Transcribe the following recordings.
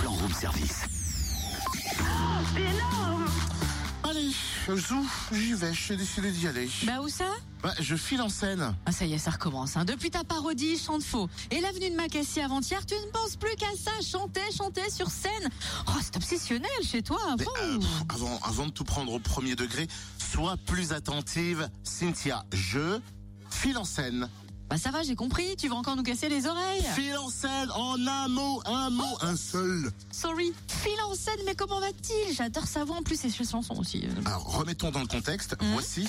plan room service. C'est énorme Allez, Zou, j'y vais, j'ai décidé d'y aller. Bah où ça? Bah, je file en scène. Ah ça y est, ça recommence. Hein. Depuis ta parodie Chante faux et l'avenue de Macassie avant-hier, tu ne penses plus qu'à ça, chanter, chanter sur scène. Oh, c'est obsessionnel chez toi. Mais, Bon. euh, pff, avant, avant de tout prendre au premier degré, sois plus attentive. Cynthia, je file en scène. Bah ça va, j'ai compris. Tu vas encore nous casser les oreilles. En scène en un mot, un mot, un seul. Sorry. En scène, mais comment va-t-il? J'adore sa voix en plus et ses chansons aussi. Euh, Alors, remettons dans le contexte. Mhm. Voici.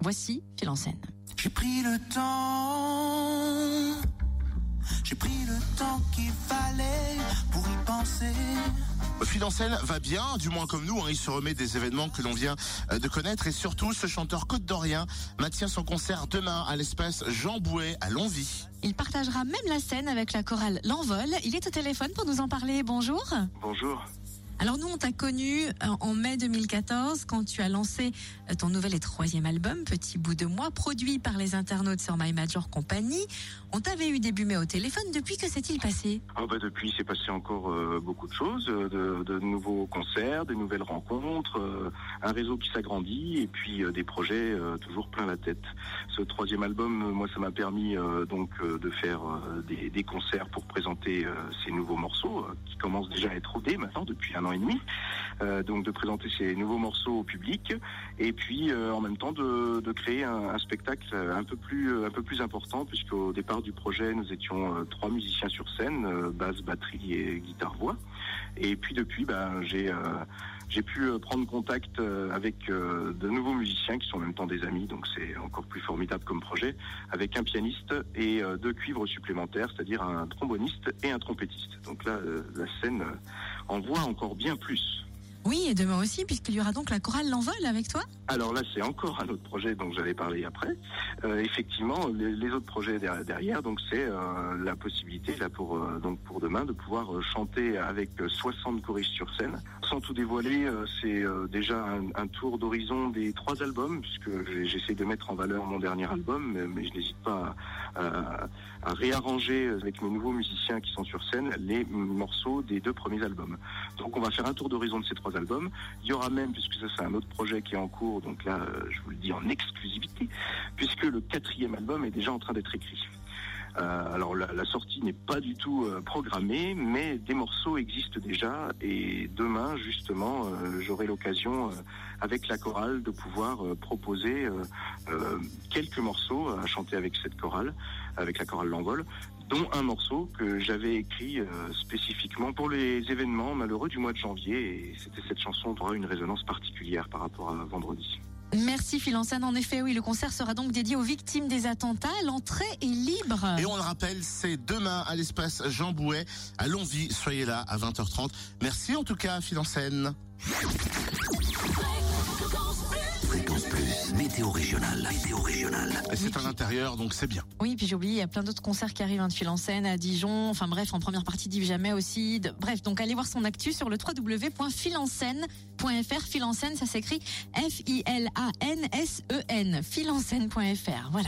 Voici en scène. J'ai pris le temps, j'ai pris le temps qu'il fallait pour y penser. En scène va bien, du moins comme nous. hein, il se remet des événements que l'on vient euh, de connaître. Et surtout, ce chanteur côte d'Orient maintient son concert demain à l'espace Jean Bouet à Longvie. Il partagera même la scène avec la chorale L'Envol. Il est au téléphone pour nous en parler. Bonjour. Bonjour. Alors nous, on t'a connu euh, en mai 2014 quand tu as lancé euh, ton nouvel et troisième album, Petit bout de moi, produit par les internautes sur My Major Company. On t'avait eu début mai au téléphone. Depuis, que s'est-il passé? Ah bah depuis, s'est passé encore euh, beaucoup de choses, de, nouveaux concerts, de nouvelles rencontres, un réseau qui s'agrandit et puis des projets toujours plein la tête. Ce troisième album, moi, ça m'a permis donc de faire des, concerts pour présenter ces nouveaux morceaux qui commencent déjà à être rodés maintenant depuis un an et demi. Euh, donc de présenter ces nouveaux morceaux au public et puis euh, en même temps de, créer un, spectacle un peu plus un peu plus important puisqu'au départ du projet nous étions euh, trois musiciens sur scène basse batterie et guitare voix et puis depuis ben j'ai j'ai pu prendre contact avec de nouveaux musiciens qui sont en même temps des amis donc c'est encore plus formidable comme projet avec un pianiste et deux cuivres supplémentaires c'est-à-dire un tromboniste et un trompettiste donc là la scène en voit encore bien plus Oui, et demain aussi, puisqu'il y aura donc la chorale L'Envol avec toi. Alors là, c'est encore un autre projet dont j'allais parler après. Euh, effectivement, les, autres projets der- derrière, donc c'est euh, la possibilité là pour euh, donc pour demain de pouvoir chanter avec euh, 60 choristes sur scène. Sans tout dévoiler, c'est déjà un, tour d'horizon des trois albums, puisque j'essaie de mettre en valeur mon dernier album, mais, je n'hésite pas à, à- à réarranger avec mes nouveaux musiciens qui sont sur scène les morceaux des deux premiers albums. Donc on va faire un tour d'horizon de ces trois albums. Il y aura même, puisque ça c'est un autre projet qui est en cours, donc là euh, je vous le dis en exclusivité, puisque le quatrième album est déjà en train d'être écrit. Euh, alors la, sortie n'est pas du tout euh, programmée, mais des morceaux existent déjà et demain justement j'aurai l'occasion avec la chorale de pouvoir proposer quelques morceaux à chanter avec cette chorale, avec la chorale L'Envol, dont un morceau que j'avais écrit euh, spécifiquement pour les événements malheureux du mois de janvier et c'était cette chanson qui aura une résonance particulière par rapport à vendredi. Merci Phil en effet, oui, le concert sera donc dédié aux victimes des attentats. L'entrée est libre. Et on le rappelle, c'est demain à l'espace Jean Bouet à Longvie. Soyez là à 20h30. Merci en tout cas, scène. Fréquence Plus, météo régionale. Météo régionale. C'est à l'intérieur, donc c'est bien. Oui, puis j'ai oublié, il y a plein d'autres concerts qui arrivent hein, de Phil en scène à Dijon. Enfin bref, en première partie d'Yves Jamais aussi. De- bref, donc allez voir son actu sur le www.philanscène.fr. Phil en scène, ça s'écrit F-I-L-A-N-S-E-N. Philanscène.fr. Voilà.